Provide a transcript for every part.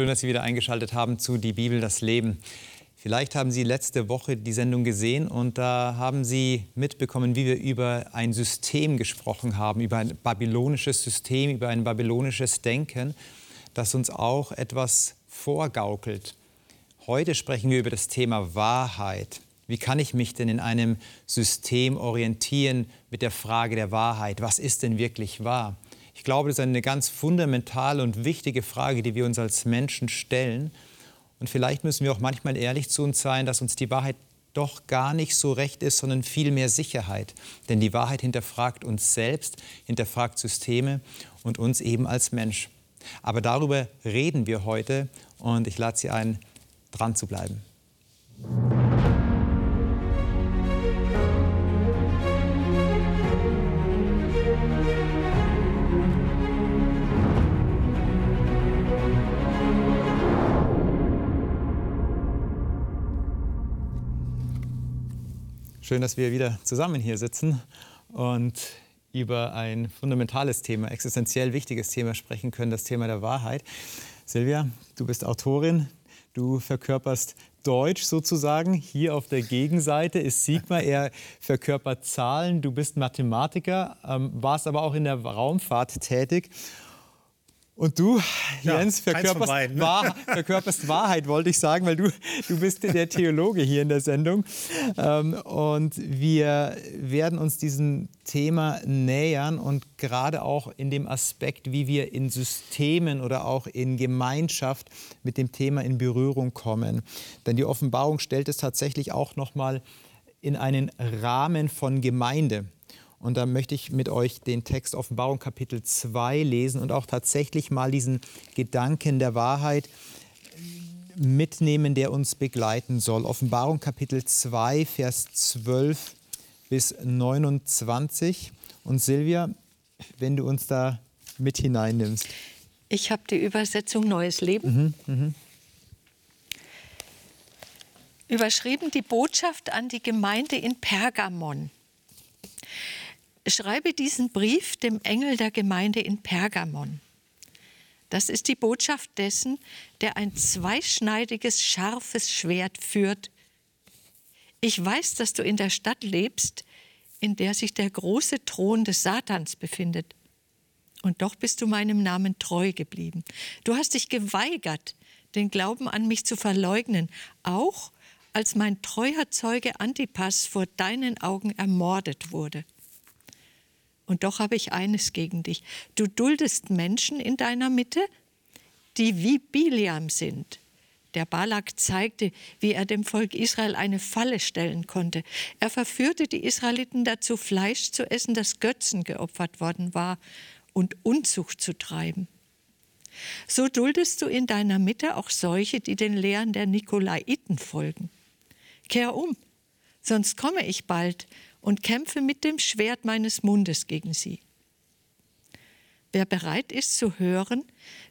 Schön, dass Sie wieder eingeschaltet haben zu Die Bibel, das Leben. Vielleicht haben Sie letzte Woche die Sendung gesehen und da haben Sie mitbekommen, wie wir über ein System gesprochen haben, über ein babylonisches System, über ein babylonisches Denken, das uns auch etwas vorgaukelt. Heute sprechen wir über das Thema Wahrheit. Wie kann ich mich denn in einem System orientieren mit der Frage der Wahrheit? Was ist denn wirklich wahr? Ich glaube, das ist eine ganz fundamentale und wichtige Frage, die wir uns als Menschen stellen. Und vielleicht müssen wir auch manchmal ehrlich zu uns sein, dass uns die Wahrheit doch gar nicht so recht ist, sondern viel mehr Sicherheit. Denn die Wahrheit hinterfragt uns selbst, hinterfragt Systeme und uns eben als Mensch. Aber darüber reden wir heute und ich lade Sie ein, dran zu bleiben. Schön, dass wir wieder zusammen hier sitzen und über ein fundamentales Thema, existenziell wichtiges Thema sprechen können, das Thema der Wahrheit. Silvia, du bist Autorin, du verkörperst Deutsch sozusagen. Hier auf der Gegenseite ist Sigmar, er verkörpert Zahlen. Du bist Mathematiker, ähm, warst aber auch in der Raumfahrt tätig. Und du, ja, Jens, verkörperst, beiden, ne? Wahr, verkörperst, Wahrheit, wollte ich sagen, weil du, du bist der Theologe hier in der Sendung. Ähm, und wir werden uns diesem Thema nähern und gerade auch in dem Aspekt, wie wir in Systemen oder auch in Gemeinschaft mit dem Thema in Berührung kommen. Denn die Offenbarung stellt es tatsächlich auch noch mal in einen Rahmen von Gemeinde. Und da möchte ich mit euch den Text Offenbarung Kapitel 2 lesen und auch tatsächlich mal diesen Gedanken der Wahrheit mitnehmen, der uns begleiten soll. Offenbarung Kapitel 2, Vers 12 bis 29. Und Silvia, wenn du uns da mit hineinnimmst. Ich habe die Übersetzung Neues Leben. Mhm, mh. Überschrieben die Botschaft an die Gemeinde in Pergamon. Schreibe diesen Brief dem Engel der Gemeinde in Pergamon. Das ist die Botschaft dessen, der ein zweischneidiges, scharfes Schwert führt. Ich weiß, dass du in der Stadt lebst, in der sich der große Thron des Satans befindet. Und doch bist du meinem Namen treu geblieben. Du hast dich geweigert, den Glauben an mich zu verleugnen, auch als mein treuer Zeuge Antipas vor deinen Augen ermordet wurde. Und doch habe ich eines gegen dich. Du duldest Menschen in deiner Mitte, die wie Biliam sind. Der Balak zeigte, wie er dem Volk Israel eine Falle stellen konnte. Er verführte die Israeliten dazu, Fleisch zu essen, das Götzen geopfert worden war, und Unzucht zu treiben. So duldest du in deiner Mitte auch solche, die den Lehren der Nikolaiten folgen. Kehr um, sonst komme ich bald und kämpfe mit dem Schwert meines Mundes gegen sie. Wer bereit ist zu hören,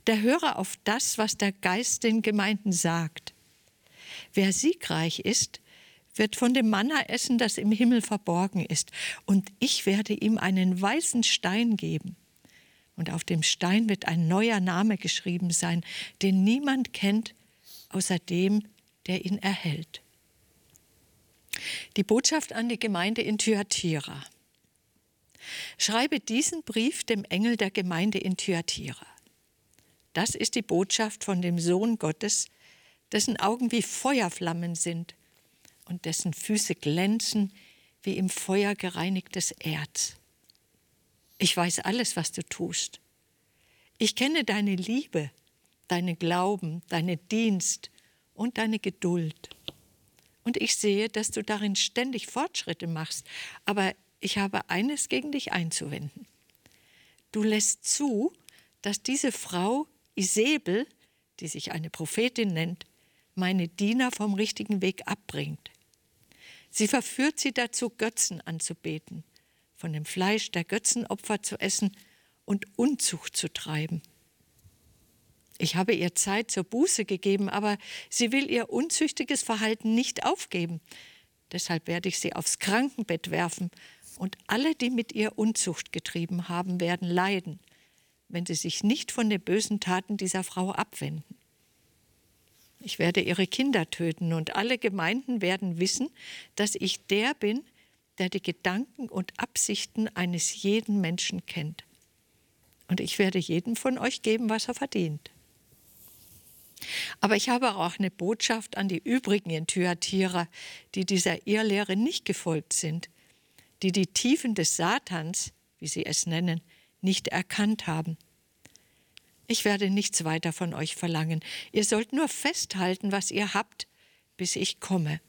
der höre auf das, was der Geist den Gemeinden sagt. Wer siegreich ist, wird von dem Manna essen, das im Himmel verborgen ist, und ich werde ihm einen weißen Stein geben. Und auf dem Stein wird ein neuer Name geschrieben sein, den niemand kennt, außer dem, der ihn erhält. Die Botschaft an die Gemeinde in Thyatira. Schreibe diesen Brief dem Engel der Gemeinde in Thyatira. Das ist die Botschaft von dem Sohn Gottes, dessen Augen wie Feuerflammen sind und dessen Füße glänzen wie im Feuer gereinigtes Erz. Ich weiß alles, was du tust. Ich kenne deine Liebe, deine Glauben, deine Dienst und deine Geduld. Und ich sehe, dass du darin ständig Fortschritte machst. Aber ich habe eines gegen dich einzuwenden. Du lässt zu, dass diese Frau Isabel, die sich eine Prophetin nennt, meine Diener vom richtigen Weg abbringt. Sie verführt sie dazu, Götzen anzubeten, von dem Fleisch der Götzenopfer zu essen und Unzucht zu treiben. Ich habe ihr Zeit zur Buße gegeben, aber sie will ihr unzüchtiges Verhalten nicht aufgeben. Deshalb werde ich sie aufs Krankenbett werfen, und alle, die mit ihr Unzucht getrieben haben, werden leiden, wenn sie sich nicht von den bösen Taten dieser Frau abwenden. Ich werde ihre Kinder töten und alle Gemeinden werden wissen, dass ich der bin, der die Gedanken und Absichten eines jeden Menschen kennt. Und ich werde jedem von euch geben, was er verdient. Aber ich habe auch eine Botschaft an die übrigen in Thyatira, die dieser Irrlehre nicht gefolgt sind, die die Tiefen des Satans, wie sie es nennen, nicht erkannt haben. Ich werde nichts weiter von euch verlangen. Ihr sollt nur festhalten, was ihr habt, bis ich komme.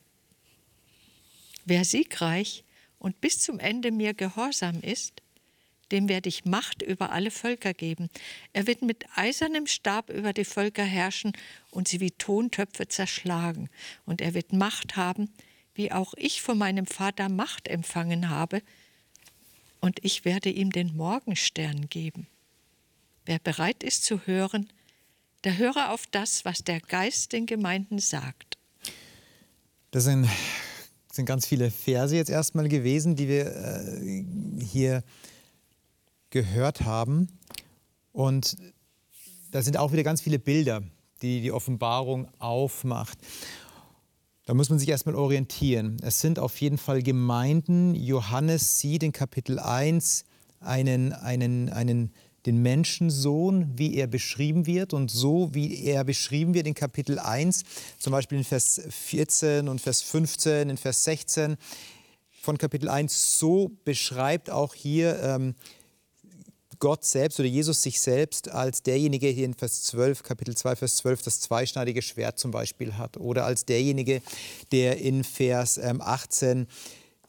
Wer siegreich und bis zum Ende mir gehorsam ist, dem werde ich Macht über alle Völker geben. Er wird mit eisernem Stab über die Völker herrschen und sie wie Tontöpfe zerschlagen. Und er wird Macht haben, wie auch ich von meinem Vater Macht empfangen habe. Und ich werde ihm den Morgenstern geben. Wer bereit ist zu hören, der höre auf das, was der Geist den Gemeinden sagt. Das sind, sind ganz viele Verse jetzt erstmal gewesen, die wir äh, hier gehört haben. Und da sind auch wieder ganz viele Bilder, die die Offenbarung aufmacht. Da muss man sich erstmal orientieren. Es sind auf jeden Fall Gemeinden. Johannes sieht in Kapitel 1 einen, einen, einen, den Menschensohn, wie er beschrieben wird. Und so wie er beschrieben wird in Kapitel 1, zum Beispiel in Vers 14 und Vers 15, in Vers 16 von Kapitel 1, so beschreibt auch hier ähm, Gott selbst oder Jesus sich selbst als derjenige hier in Vers 12, Kapitel 2, Vers 12, das zweischneidige Schwert zum Beispiel hat. Oder als derjenige, der in Vers 18 ähm,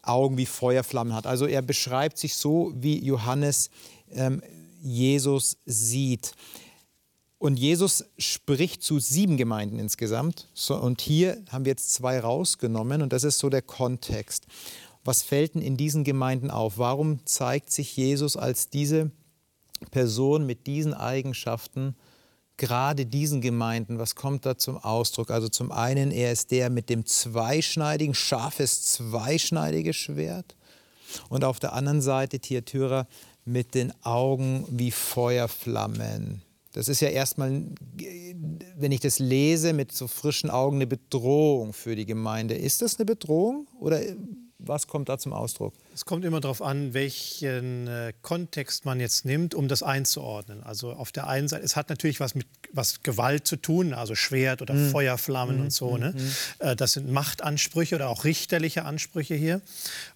Augen wie Feuerflammen hat. Also er beschreibt sich so, wie Johannes ähm, Jesus sieht. Und Jesus spricht zu sieben Gemeinden insgesamt. So, und hier haben wir jetzt zwei rausgenommen und das ist so der Kontext. Was fällt denn in diesen Gemeinden auf? Warum zeigt sich Jesus als diese Person mit diesen Eigenschaften gerade diesen Gemeinden, was kommt da zum Ausdruck? Also zum einen, er ist der mit dem zweischneidigen, scharfes, zweischneidiges Schwert. Und auf der anderen Seite Thyatira mit den Augen wie Feuerflammen. Das ist ja erstmal, wenn ich das lese, mit so frischen Augen eine Bedrohung für die Gemeinde. Ist das eine Bedrohung oder was kommt da zum Ausdruck? Es kommt immer darauf an, welchen äh, Kontext man jetzt nimmt, um das einzuordnen. Also auf der einen Seite, es hat natürlich was mit was Gewalt zu tun, also Schwert oder mhm. Feuerflammen mhm. und so. Ne? Mhm. Äh, das sind Machtansprüche oder auch richterliche Ansprüche hier.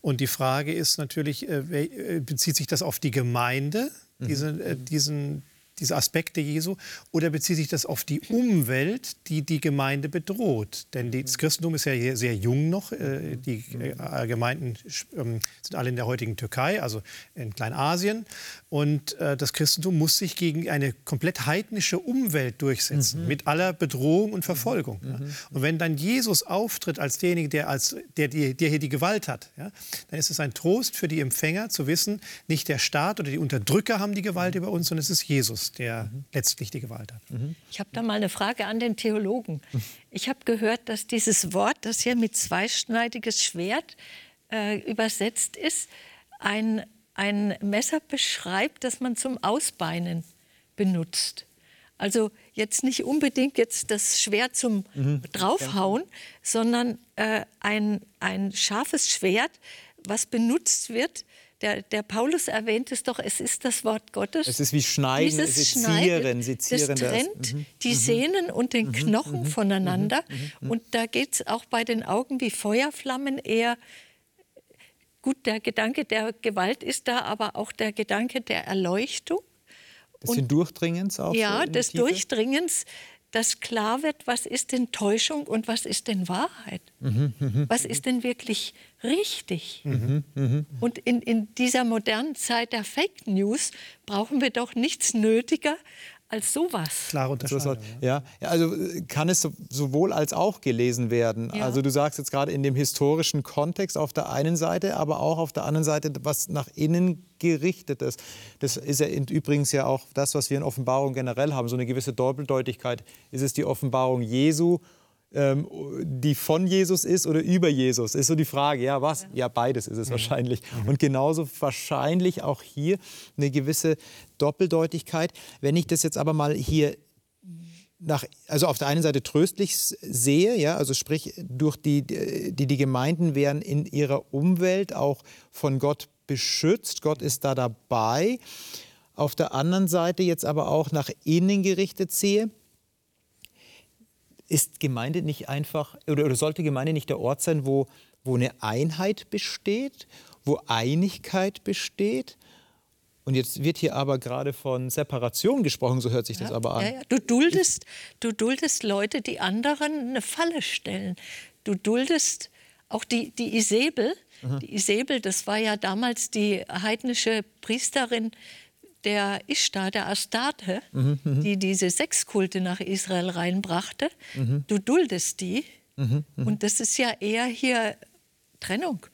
Und die Frage ist natürlich, äh, äh bezieht sich das auf die Gemeinde, mhm. diese, äh, diesen, diese Aspekte Jesu, oder bezieht sich das auf die Umwelt, die die Gemeinde bedroht? Denn das Christentum ist ja sehr jung noch. Äh, die äh, Gemeinden ähm, sind alle in der heutigen Türkei, also in Kleinasien. Und äh, das Christentum muss sich gegen eine komplett heidnische Umwelt durchsetzen, mhm. mit aller Bedrohung und Verfolgung. Mhm. Ja. Und wenn dann Jesus auftritt als derjenige, der, als, der, der hier die Gewalt hat, ja, dann ist es ein Trost für die Empfänger zu wissen, nicht der Staat oder die Unterdrücker haben die Gewalt über uns, sondern es ist Jesus, der mhm. letztlich die Gewalt hat. Mhm. Ich habe da mal eine Frage an den Theologen. Ich habe gehört, dass dieses Wort, das hier mit zweischneidiges Schwert äh, übersetzt ist, ein ein Messer beschreibt, das man zum Ausbeinen benutzt. Also jetzt nicht unbedingt jetzt das Schwert zum mhm. Draufhauen, sondern äh, ein, ein scharfes Schwert, was benutzt wird. Der, der, Paulus erwähnt es doch, es ist das Wort Gottes. Es ist wie Schneiden, Dieses Sezieren, Sezieren. Das trennt das. Mhm. die mhm. Sehnen und den mhm. Knochen mhm. voneinander. Mhm. Mhm. Und da geht es auch bei den Augen wie Feuerflammen eher Gut, der Gedanke der Gewalt ist da, aber auch der Gedanke der Erleuchtung. Des Hindurchdringens auch? Ja, so des Tiefe? Durchdringens, dass klar wird, was ist denn Täuschung und was ist denn Wahrheit? Mhm, mh, was ist denn wirklich richtig? Mhm, mh. Und in, in dieser modernen Zeit der Fake News brauchen wir doch nichts nötiger als sowas. Klare Unterscheidung. Ja. ja, also äh, kann es sowohl als auch gelesen werden. Ja. Also du sagst jetzt gerade in dem historischen Kontext auf der einen Seite, aber auch auf der anderen Seite, was nach innen gerichtet ist. Das ist ja übrigens ja auch das, was wir in Offenbarung generell haben, so eine gewisse Doppeldeutigkeit. Ist es die Offenbarung Jesu ähm, die von Jesus ist oder über Jesus? Ist so die Frage. Ja, was? Ja, beides ist es mhm. wahrscheinlich. Mhm. Und genauso wahrscheinlich auch hier eine gewisse Doppeldeutigkeit. Wenn ich das jetzt aber mal hier nach, also auf der einen Seite tröstlich sehe, ja, also sprich, durch die, die, die Gemeinden werden in ihrer Umwelt auch von Gott beschützt, Gott ist da dabei. Auf der anderen Seite jetzt aber auch nach innen gerichtet sehe, ist Gemeinde nicht einfach, oder, oder sollte Gemeinde nicht der Ort sein, wo, wo eine Einheit besteht, wo Einigkeit besteht? Und jetzt wird hier aber gerade von Separation gesprochen, so hört sich ja, das aber an. Ja, ja. Du, duldest, du duldest Leute, die anderen eine Falle stellen. Du duldest auch die, die Isabel. Mhm. Die Isabel, das war ja damals die heidnische Priesterin der Ishtar, der Astarte, mhm, mhm, die diese Sexkulte nach Israel reinbrachte. Mhm. Du duldest die. Mhm, mhm. Und das ist ja eher hier Trennung.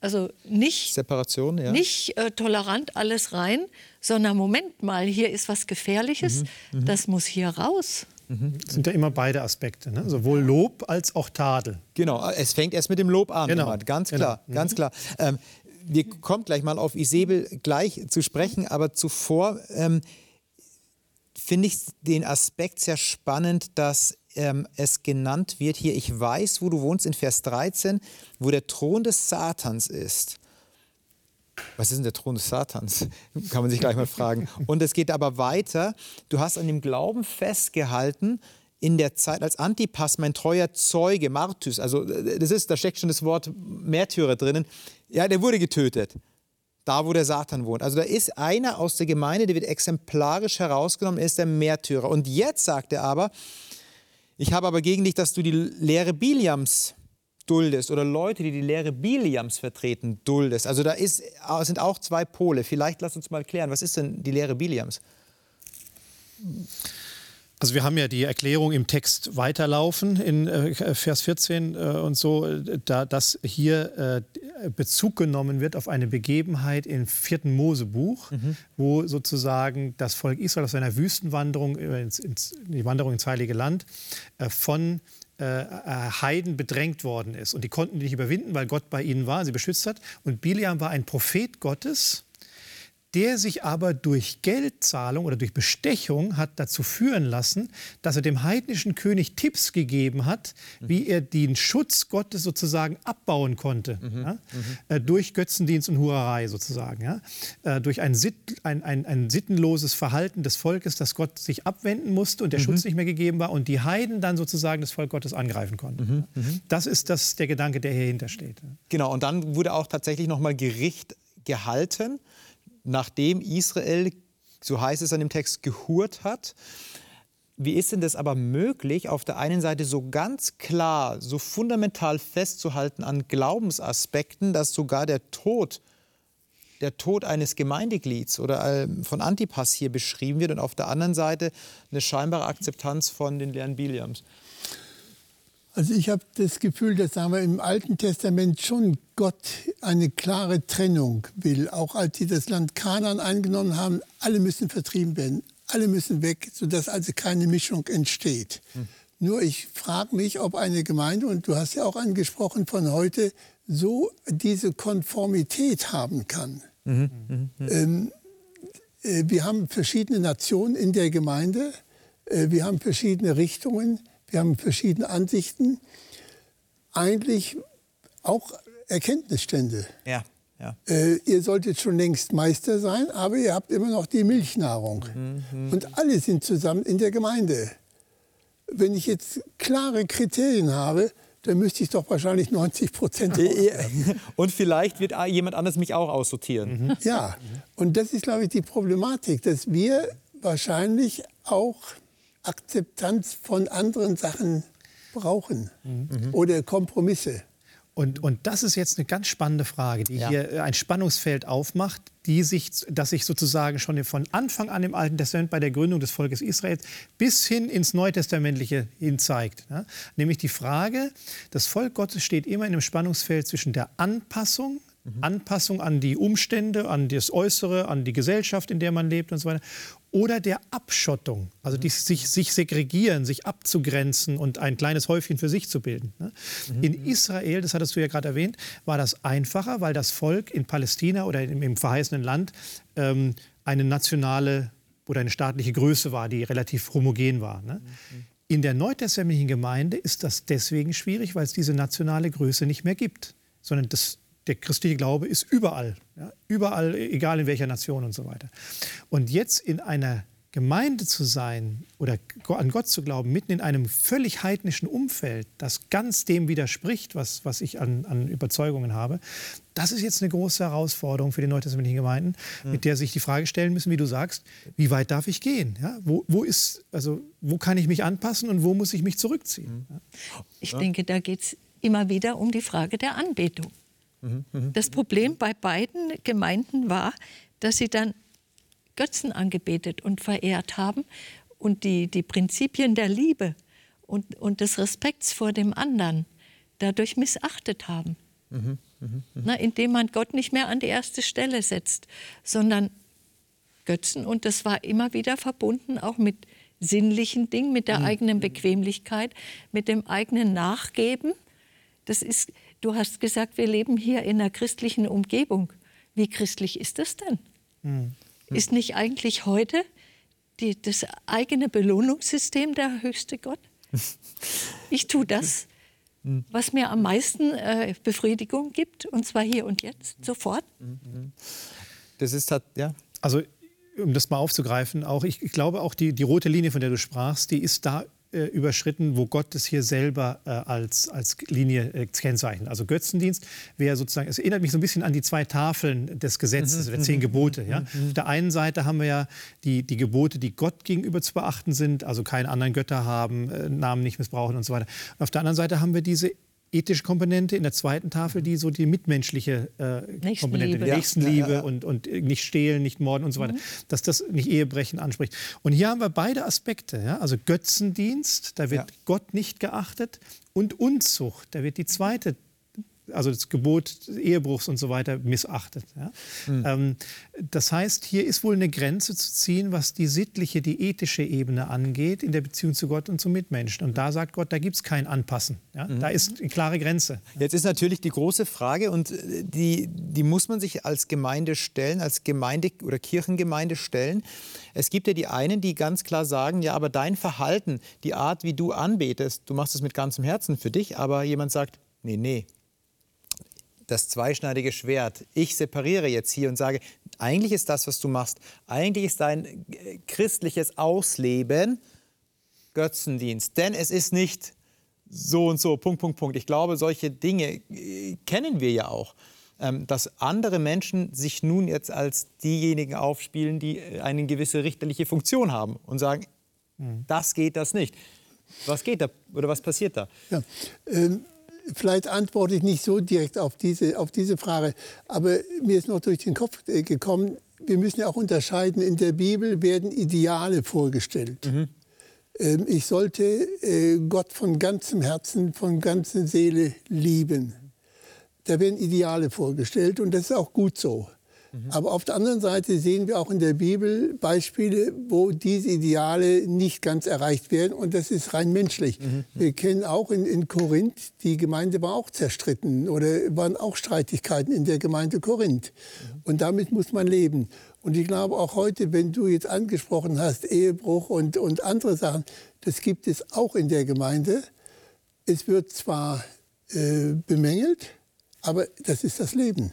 Also nicht, Separation, ja. nicht äh, tolerant alles rein, sondern Moment mal, hier ist was Gefährliches, mhm, das muss hier raus. Das sind ja immer beide Aspekte, ne? sowohl Lob als auch Tadel. Genau, es fängt erst mit dem Lob an, genau. ganz klar, genau. ganz klar. Ähm, wir kommen gleich mal auf Isabel gleich zu sprechen, aber zuvor ähm, finde ich den Aspekt sehr spannend, dass ähm, es genannt wird hier, ich weiß, wo du wohnst, in Vers 13, wo der Thron des Satans ist. Was ist denn der Thron des Satans? Kann man sich gleich mal fragen. Und es geht aber weiter. Du hast an dem Glauben festgehalten, in der Zeit als Antipas, mein treuer Zeuge, Martys, also äh, das ist, da steckt schon das Wort Märtyrer drinnen, ja, der wurde getötet, da wo der Satan wohnt. Also da ist einer aus der Gemeinde, der wird exemplarisch herausgenommen, er ist der Märtyrer. Und jetzt sagt er aber, ich habe aber gegen dich, dass du die Lehre Biliams duldest oder Leute, die die Lehre Biliams vertreten, duldest. Also da ist, sind auch zwei Pole. Vielleicht lass uns mal klären, was ist denn die Lehre Biliams? Also wir haben ja die Erklärung im Text weiterlaufen in äh, Vers 14 äh, und so, da, dass hier äh, Bezug genommen wird auf eine Begebenheit im vierten Mosebuch, mhm. wo sozusagen das Volk Israel auf seiner Wüstenwanderung, ins, ins, die Wanderung ins Heilige Land, von Heiden bedrängt worden ist. Und die konnten die nicht überwinden, weil Gott bei ihnen war, sie beschützt hat. Und Biliam war ein Prophet Gottes der sich aber durch Geldzahlung oder durch Bestechung hat dazu führen lassen, dass er dem heidnischen König Tipps gegeben hat, wie er den Schutz Gottes sozusagen abbauen konnte, mhm. ja? mhm. Äh, durch Götzendienst und Hurerei sozusagen, ja? äh, durch ein, Sitt, ein, ein, ein, sittenloses Verhalten des Volkes, dass Gott sich abwenden musste und der mhm. Schutz nicht mehr gegeben war und die Heiden dann sozusagen das Volk Gottes angreifen konnten. Mhm. Mhm. Das ist das, der Gedanke, der hier hintersteht. Genau, und dann wurde auch tatsächlich nochmal Gericht gehalten nachdem Israel, so heißt es an dem Text, gehurt hat. Wie ist denn das aber möglich, auf der einen Seite so ganz klar, so fundamental festzuhalten an Glaubensaspekten, dass sogar der Tod, der Tod eines Gemeindeglieds oder ähm, von Antipas hier beschrieben wird und auf der anderen Seite eine scheinbare Akzeptanz von den Lehren Biliams? Also ich habe das Gefühl, dass sagen wir, im Alten Testament schon Gott eine klare Trennung will. Auch als sie das Land Kanaan eingenommen haben, alle müssen vertrieben werden, alle müssen weg, sodass also keine Mischung entsteht. Hm. Nur ich frage mich, ob eine Gemeinde, und du hast ja auch angesprochen von heute, so diese Konformität haben kann. Mhm. Mhm. Ähm, äh, wir haben verschiedene Nationen in der Gemeinde, äh, wir haben verschiedene Richtungen. Wir haben verschiedene Ansichten. Eigentlich auch Erkenntnisstände. Ja. Ja. Äh, ihr solltet schon längst Meister sein, aber ihr habt immer noch die Milchnahrung. Mhm. Und alle sind zusammen in der Gemeinde. Wenn ich jetzt klare Kriterien habe, dann müsste ich doch wahrscheinlich 90 Prozent. Und vielleicht wird jemand anders mich auch aussortieren. Mhm. Ja, und das ist, glaube ich, die Problematik, dass wir wahrscheinlich auch Akzeptanz von anderen Sachen brauchen mhm. oder Kompromisse. Und, und das ist jetzt eine ganz spannende Frage, die ja. hier ein Spannungsfeld aufmacht, die sich, das sich sozusagen schon von Anfang an im Alten Testament bei der Gründung des Volkes Israels bis hin ins Neutestamentliche hin zeigt. Nämlich die Frage, das Volk Gottes steht immer in einem Spannungsfeld zwischen der Anpassung Mhm. Anpassung an die Umstände, an das Äußere, an die Gesellschaft, in der man lebt und so weiter. Oder der Abschottung, also die, sich, sich segregieren, sich abzugrenzen und ein kleines Häufchen für sich zu bilden. Ne? Mhm. In Israel, das hattest du ja gerade erwähnt, war das einfacher, weil das Volk in Palästina oder im, im verheißenen Land ähm, eine nationale oder eine staatliche Größe war, die relativ homogen war. Ne? In der neutestamentlichen Gemeinde ist das deswegen schwierig, weil es diese nationale Größe nicht mehr gibt, sondern das, der christliche Glaube ist überall, ja? überall, egal in welcher Nation und so weiter. Und jetzt in einer Gemeinde zu sein oder an Gott zu glauben, mitten in einem völlig heidnischen Umfeld, das ganz dem widerspricht, was, was ich an, an Überzeugungen habe, das ist jetzt eine große Herausforderung für die neutestamentlichen Gemeinden, mhm. mit der sich die Frage stellen müssen, wie du sagst, wie weit darf ich gehen? Ja, wo, wo, ist, also, wo kann ich mich anpassen und wo muss ich mich zurückziehen? Mhm. Ich denke, da geht es immer wieder um die Frage der Anbetung. Mhm. mhm. Das Problem bei beiden Gemeinden war, dass sie dann Götzen angebetet und verehrt haben und die, die Prinzipien der Liebe und, und des Respekts vor dem anderen dadurch missachtet haben. Mhm, mh, mh. Na, indem man Gott nicht mehr an die erste Stelle setzt, sondern Götzen. Und das war immer wieder verbunden auch mit sinnlichen Dingen, mit der eigenen Bequemlichkeit, mit dem eigenen Nachgeben. Das ist, du hast gesagt, wir leben hier in einer christlichen Umgebung. Wie christlich ist das denn? Mhm. Ist nicht eigentlich heute die, das eigene Belohnungssystem der höchste Gott? Ich tue das, was mir am meisten äh, Befriedigung gibt, und zwar hier und jetzt, sofort. Das ist halt, ja. Also, um das mal aufzugreifen, auch ich, ich glaube auch die, die rote Linie, von der du sprachst, die ist da äh, überschritten, wo Gott es hier selber äh, als, als Linie äh, kennzeichnet. Also Götzendienst wäre sozusagen, es erinnert mich so ein bisschen an die zwei Tafeln des Gesetzes, mhm. der zehn Gebote. Ja? Mhm. Auf der einen Seite haben wir ja die, die Gebote, die Gott gegenüber zu beachten sind, also keine anderen Götter haben, äh, Namen nicht missbrauchen und so weiter. Und auf der anderen Seite haben wir diese ethische Komponente in der zweiten Tafel, die so die mitmenschliche äh, Nächstenliebe. Komponente, ja. Nächstenliebe ja, ja. Und, und nicht stehlen, nicht morden und so weiter, mhm. dass das nicht Ehebrechen anspricht. Und hier haben wir beide Aspekte, ja? also Götzendienst, da wird Gott nicht geachtet und Unzucht, da wird die zweite also das Gebot des Ehebruchs und so weiter missachtet. Ja? Mhm. Ähm, das heißt, hier ist wohl eine Grenze zu ziehen, was die sittliche, die ethische Ebene angeht, in der Beziehung zu Gott und zu Mitmenschen. Und da sagt Gott, da gibt es kein Anpassen. Ja? Mhm. Da ist eine klare Grenze. Jetzt ist natürlich die große Frage, und äh, die, die muss man sich als Gemeinde stellen, als Gemeinde oder Kirchengemeinde stellen. Es gibt ja die einen, die ganz klar sagen, ja, aber dein Verhalten, die Art, wie du anbetest, du machst es mit ganzem Herzen für dich, aber jemand sagt, nee, nee, das zweischneidige Schwert. Ich separiere jetzt hier und sage, eigentlich ist das, was du machst, eigentlich ist dein äh, christliches Ausleben Götzendienst. Denn es ist nicht so und so, Punkt, Punkt, Punkt. Ich glaube, solche Dinge äh, kennen wir ja auch. Ähm, dass andere Menschen sich nun jetzt als diejenigen aufspielen, die äh, eine gewisse richterliche Funktion haben und sagen, mhm. das geht, das nicht. Was geht da oder was passiert da? Ja, ähm vielleicht antworte ich nicht so direkt auf diese, auf diese Frage, aber mir ist noch durch den Kopf äh, gekommen, wir müssen ja auch unterscheiden, in der Bibel werden Ideale vorgestellt. Mhm. Ähm, ich sollte äh, Gott von ganzem Herzen, von ganzer Seele lieben. Da werden Ideale vorgestellt und das ist auch gut so. Mhm. Aber auf der anderen Seite sehen wir auch in der Bibel Beispiele, wo diese Ideale nicht ganz erreicht werden. Und das ist rein menschlich. Mhm. Wir kennen auch in, in Korinth, die Gemeinde war auch zerstritten oder waren auch Streitigkeiten in der Gemeinde Korinth. Mhm. Und damit muss man leben. Und ich glaube auch heute, wenn du jetzt angesprochen hast, Ehebruch und, und andere Sachen, das gibt es auch in der Gemeinde. Es wird zwar äh, bemängelt, aber das ist das Leben.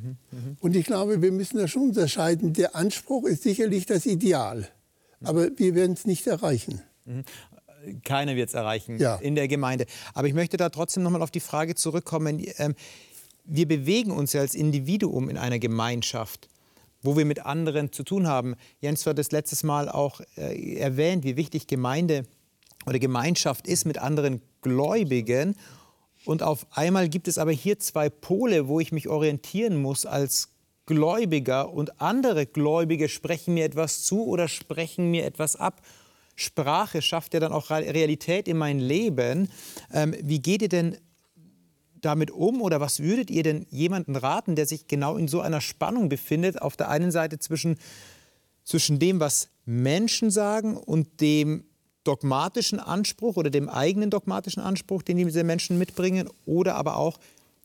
Mhm, Und ich glaube, wir müssen da schon unterscheiden. Der Anspruch ist sicherlich das Ideal, aber wir werden es nicht erreichen. Mhm. Keiner wird es erreichen ja. in der Gemeinde. Aber ich möchte da trotzdem noch mal auf die Frage zurückkommen. Ähm, wir bewegen uns ja als Individuum in einer Gemeinschaft wo wir mit anderen zu tun haben. Jens hat das letztes Mal auch äh, erwähnt, wie wichtig Gemeinde oder Gemeinschaft ist mit anderen Gläubigen. Und auf einmal gibt es aber hier zwei Pole, wo ich mich orientieren muss als Gläubiger und andere Gläubige sprechen mir etwas zu oder sprechen mir etwas ab. Sprache schafft ja dann auch Realität in mein Leben. Ähm, wie geht ihr denn damit um oder was würdet ihr denn jemanden raten, der sich genau in so einer Spannung befindet, auf der einen Seite zwischen, zwischen dem, was Menschen sagen und dem, dogmatischen Anspruch oder dem eigenen dogmatischen Anspruch, den diese Menschen mitbringen, oder aber auch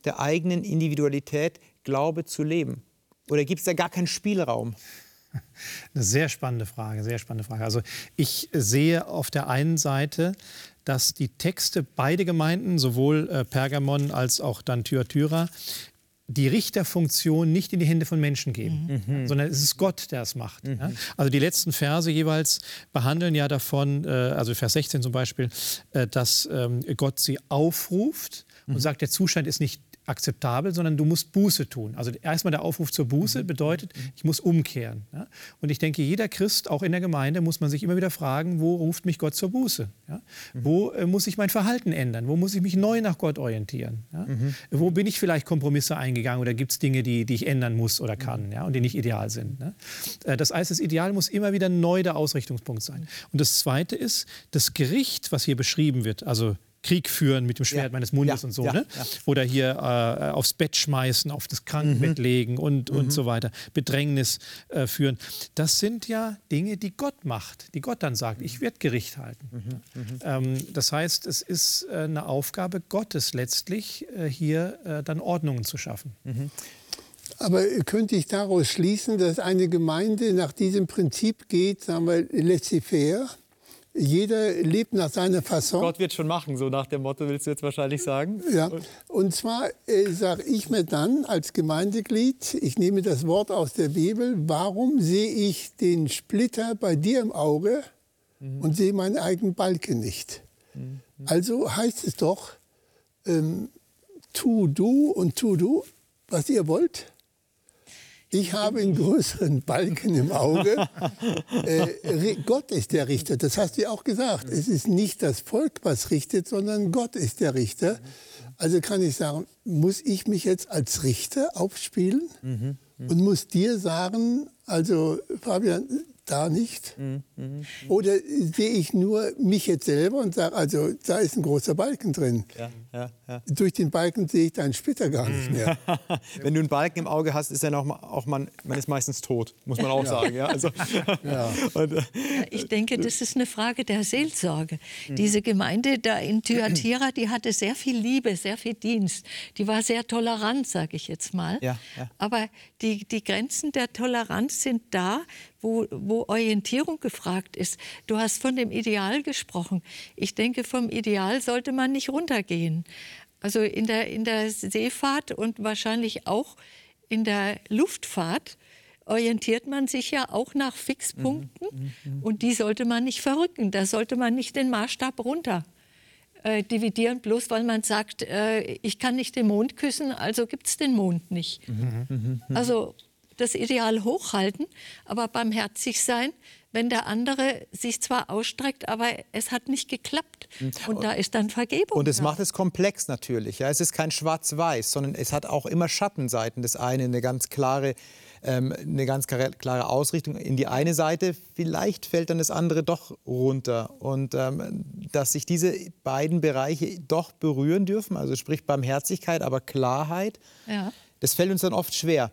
der eigenen Individualität, Glaube zu leben? Oder gibt es da gar keinen Spielraum? Eine sehr spannende Frage, sehr spannende Frage. Also ich sehe auf der einen Seite, dass die Texte beide Gemeinden, sowohl äh, Pergamon als auch dann Thyatira, die Richterfunktion nicht in die Hände von Menschen geben, mhm. sondern es ist Gott, der es macht. Mhm. Ja? Also die letzten Verse jeweils behandeln ja davon, äh, also Vers 16 zum Beispiel, äh, dass ähm, Gott sie aufruft und mhm. sagt, der Zustand ist nicht akzeptabel, sondern du musst Buße tun. Also erstmal der Aufruf zur Buße mhm. bedeutet, ich muss umkehren. Ja? Und ich denke, jeder Christ, auch in der Gemeinde, muss man sich immer wieder fragen, wo ruft mich Gott zur Buße? Ja? Mhm. Wo äh, muss ich mein Verhalten ändern? Wo muss ich mich neu nach Gott orientieren? Ja? Mhm. Wo bin ich vielleicht Kompromisse eingegangen oder gibt es Dinge, die, die ich ändern muss oder kann ja? und die nicht ideal sind? Ne? Äh, das heißt, das Ideal muss immer wieder neu der Ausrichtungspunkt sein. Und das Zweite ist, das Gericht, was hier beschrieben wird, also Krieg führen mit dem Schwert ja. meines Mundes ja. und so. Ja. Ne? Oder hier äh, aufs Bett schmeißen, auf das Krankenbett mhm. legen und, mhm. und so weiter. Bedrängnis äh, führen. Das sind ja Dinge, die Gott macht, die Gott dann sagt, ich werde Gericht halten. Mhm. mhm. Ähm, das heißt, es ist äh, eine Aufgabe Gottes letztlich, äh, hier äh, dann Ordnungen zu schaffen. Mhm. Aber könnte ich daraus schließen, dass eine Gemeinde nach diesem Prinzip geht, sagen wir, laissez-faire? Jeder lebt nach seiner Fasson. Gott wird schon machen, so nach dem Motto willst du jetzt wahrscheinlich sagen. Ja, und zwar äh, sage ich mir dann als Gemeindeglied, ich nehme das Wort aus der Bibel, warum sehe ich den Splitter bei dir im Auge mhm. und sehe meinen eigenen Balken nicht? Mhm. Also heißt es doch, ähm, tu du und tu du, was ihr wollt. Ich habe einen größeren Balken im Auge. Äh, Gott ist der Richter. Das hast du ja auch gesagt. Es ist nicht das Volk, was richtet, sondern Gott ist der Richter. Also kann ich sagen, muss ich mich jetzt als Richter aufspielen mhm, und muss dir sagen, also Fabian, da nicht? Mhm, mhm. Oder sehe ich nur mich jetzt selber und sage, also da ist ein großer Balken drin. Ja, ja, ja. Durch den Balken sehe ich deinen Splitter gar nicht mehr. Wenn du einen Balken im Auge hast, ist ja noch auch man, man ist meistens tot, muss man auch sagen. Ja, also, und, äh, ich denke, das ist eine Frage der Seelsorge. Mhm. Diese Gemeinde da in Thyatira, die hatte sehr viel Liebe, sehr viel Dienst. Die war sehr tolerant, sage ich jetzt mal. Aber die, die Grenzen der Toleranz sind da, wo, wo Orientierung gefragt ist. Du hast von dem Ideal gesprochen. Ich denke, vom Ideal sollte man nicht runtergehen. Also in der, in der Seefahrt und wahrscheinlich auch in der Luftfahrt orientiert man sich ja auch nach Fixpunkten mhm, mhm, mhm. und die sollte man nicht verrücken. Da sollte man nicht den Maßstab runter äh, dividieren, bloß weil man sagt, äh, ich kann nicht den Mond küssen, also gibt es den Mond nicht. Mhm, also das Ideal hochhalten, aber barmherzig sein, wenn der andere sich zwar ausstreckt, aber es hat nicht geklappt. Hm. Und, und da ist dann Vergebung. Und es da. macht es komplex natürlich. Ja. Es ist kein Schwarz-Weiß, sondern es hat auch immer Schattenseiten. Das eine eine ganz klare ähm, eine ganz klare Ausrichtung in die eine Seite. Vielleicht fällt dann das andere doch runter. Und ähm, dass sich diese beiden Bereiche doch berühren dürfen, also sprich Barmherzigkeit, aber Klarheit. Ja das fällt uns dann oft schwer.